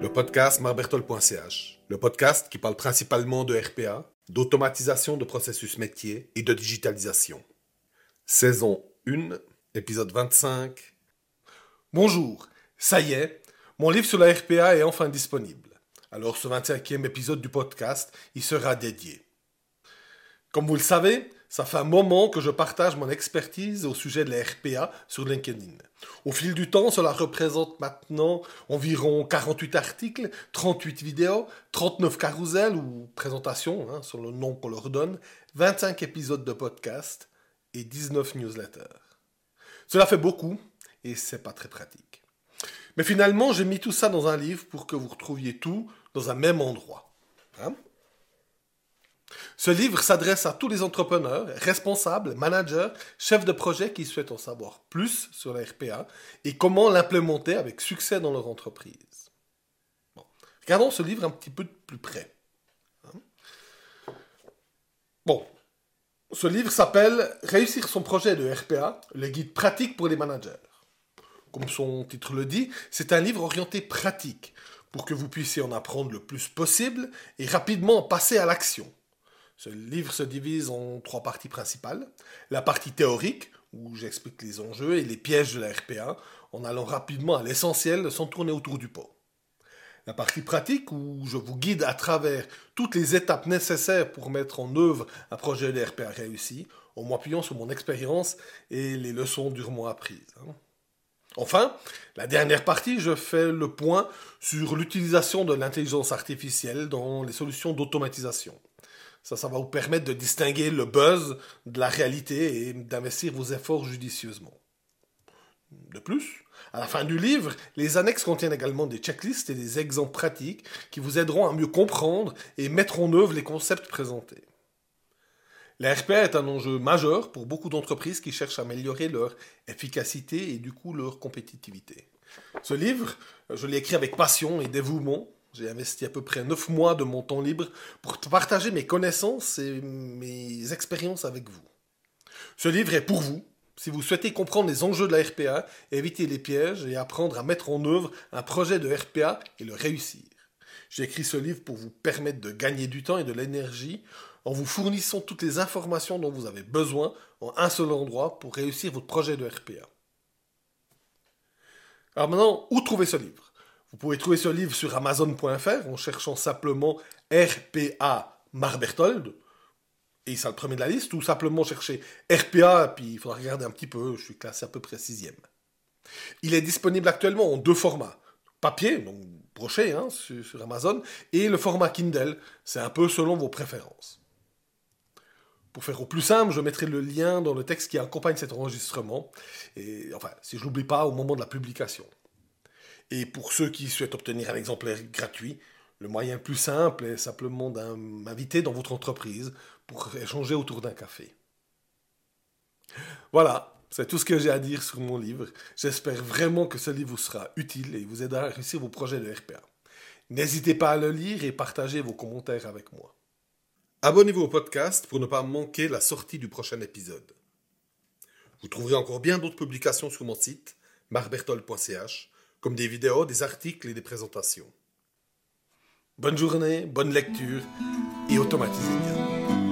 Le podcast marbertol.ch, le podcast qui parle principalement de RPA, d'automatisation de processus métier et de digitalisation. Saison 1, épisode 25. Bonjour, ça y est, mon livre sur la RPA est enfin disponible. Alors ce 25e épisode du podcast y sera dédié. Comme vous le savez, ça fait un moment que je partage mon expertise au sujet de la RPA sur LinkedIn. Au fil du temps, cela représente maintenant environ 48 articles, 38 vidéos, 39 carousels ou présentations, hein, sur le nom qu'on leur donne, 25 épisodes de podcast et 19 newsletters. Cela fait beaucoup et c'est pas très pratique. Mais finalement, j'ai mis tout ça dans un livre pour que vous retrouviez tout dans un même endroit. Hein ce livre s'adresse à tous les entrepreneurs, responsables, managers, chefs de projet qui souhaitent en savoir plus sur la RPA et comment l'implémenter avec succès dans leur entreprise. Regardons ce livre un petit peu de plus près. Hein. Bon, ce livre s'appelle Réussir son projet de RPA, le guide pratique pour les managers. Comme son titre le dit, c'est un livre orienté pratique pour que vous puissiez en apprendre le plus possible et rapidement passer à l'action. Ce livre se divise en trois parties principales. La partie théorique, où j'explique les enjeux et les pièges de la RPA, en allant rapidement à l'essentiel sans tourner autour du pot. La partie pratique, où je vous guide à travers toutes les étapes nécessaires pour mettre en œuvre un projet de RPA réussi, en m'appuyant sur mon expérience et les leçons durement apprises. Hein. Enfin, la dernière partie, je fais le point sur l'utilisation de l'intelligence artificielle dans les solutions d'automatisation. Ça, ça va vous permettre de distinguer le buzz de la réalité et d'investir vos efforts judicieusement. De plus, à la fin du livre, les annexes contiennent également des checklists et des exemples pratiques qui vous aideront à mieux comprendre et mettre en œuvre les concepts présentés. La RPA est un enjeu majeur pour beaucoup d'entreprises qui cherchent à améliorer leur efficacité et du coup leur compétitivité. Ce livre, je l'ai écrit avec passion et dévouement j'ai investi à peu près 9 mois de mon temps libre pour partager mes connaissances et mes expériences avec vous. Ce livre est pour vous, si vous souhaitez comprendre les enjeux de la RPA, éviter les pièges et apprendre à mettre en œuvre un projet de RPA et le réussir. J'ai écrit ce livre pour vous permettre de gagner du temps et de l'énergie en vous fournissant toutes les informations dont vous avez besoin en un seul endroit pour réussir votre projet de RPA. Alors maintenant, où trouver ce livre? Vous pouvez trouver ce livre sur Amazon.fr en cherchant simplement RPA Marbertold. Et ça le premier de la liste, ou simplement chercher RPA, puis il faudra regarder un petit peu, je suis classé à peu près sixième. Il est disponible actuellement en deux formats. Papier, donc brochet hein, sur, Amazon, et le format Kindle, c'est un peu selon vos préférences. Pour faire au plus simple, je mettrai le lien dans le texte qui accompagne cet enregistrement, et enfin, si je l'oublie pas au moment de la publication. Et pour ceux qui souhaitent obtenir un exemplaire gratuit, le moyen plus simple est simplement d'inviter dans votre entreprise pour échanger autour d'un café. Voilà, c'est tout ce que j'ai à dire sur mon livre. J'espère vraiment que ce livre vous sera utile et vous aidera à réussir vos projets de RPA. N'hésitez pas à le lire et partager vos commentaires avec moi. Abonnez-vous au podcast pour ne pas manquer la sortie du prochain épisode. Vous trouverez encore bien d'autres publications sur mon site marbertol.ch comme des vidéos, des articles et des présentations. Bonne journée, bonne lecture et automatisez bien.